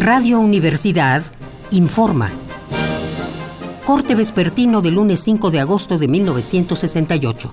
Radio Universidad informa. Corte vespertino del lunes 5 de agosto de 1968.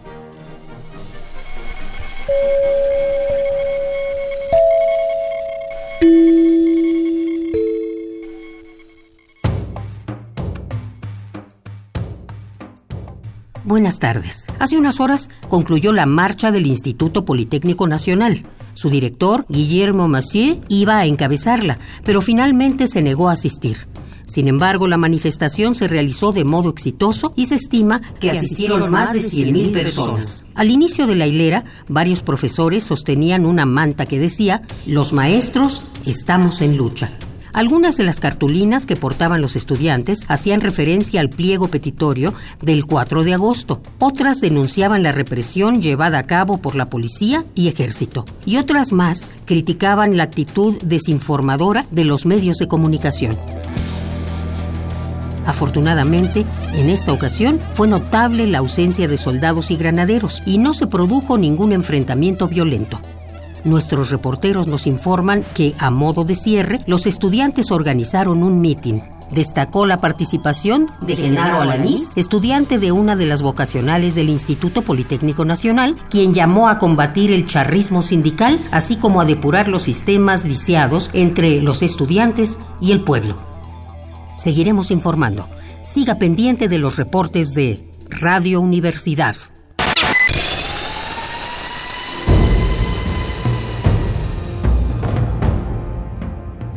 Buenas tardes. Hace unas horas concluyó la marcha del Instituto Politécnico Nacional. Su director, Guillermo Massieu, iba a encabezarla, pero finalmente se negó a asistir. Sin embargo, la manifestación se realizó de modo exitoso y se estima que asistieron más de 100.000 personas. Al inicio de la hilera, varios profesores sostenían una manta que decía, los maestros estamos en lucha. Algunas de las cartulinas que portaban los estudiantes hacían referencia al pliego petitorio del 4 de agosto. Otras denunciaban la represión llevada a cabo por la policía y ejército. Y otras más criticaban la actitud desinformadora de los medios de comunicación. Afortunadamente, en esta ocasión fue notable la ausencia de soldados y granaderos y no se produjo ningún enfrentamiento violento. Nuestros reporteros nos informan que, a modo de cierre, los estudiantes organizaron un mitin. Destacó la participación de Genaro Alanís, estudiante de una de las vocacionales del Instituto Politécnico Nacional, quien llamó a combatir el charrismo sindical, así como a depurar los sistemas viciados entre los estudiantes y el pueblo. Seguiremos informando. Siga pendiente de los reportes de Radio Universidad.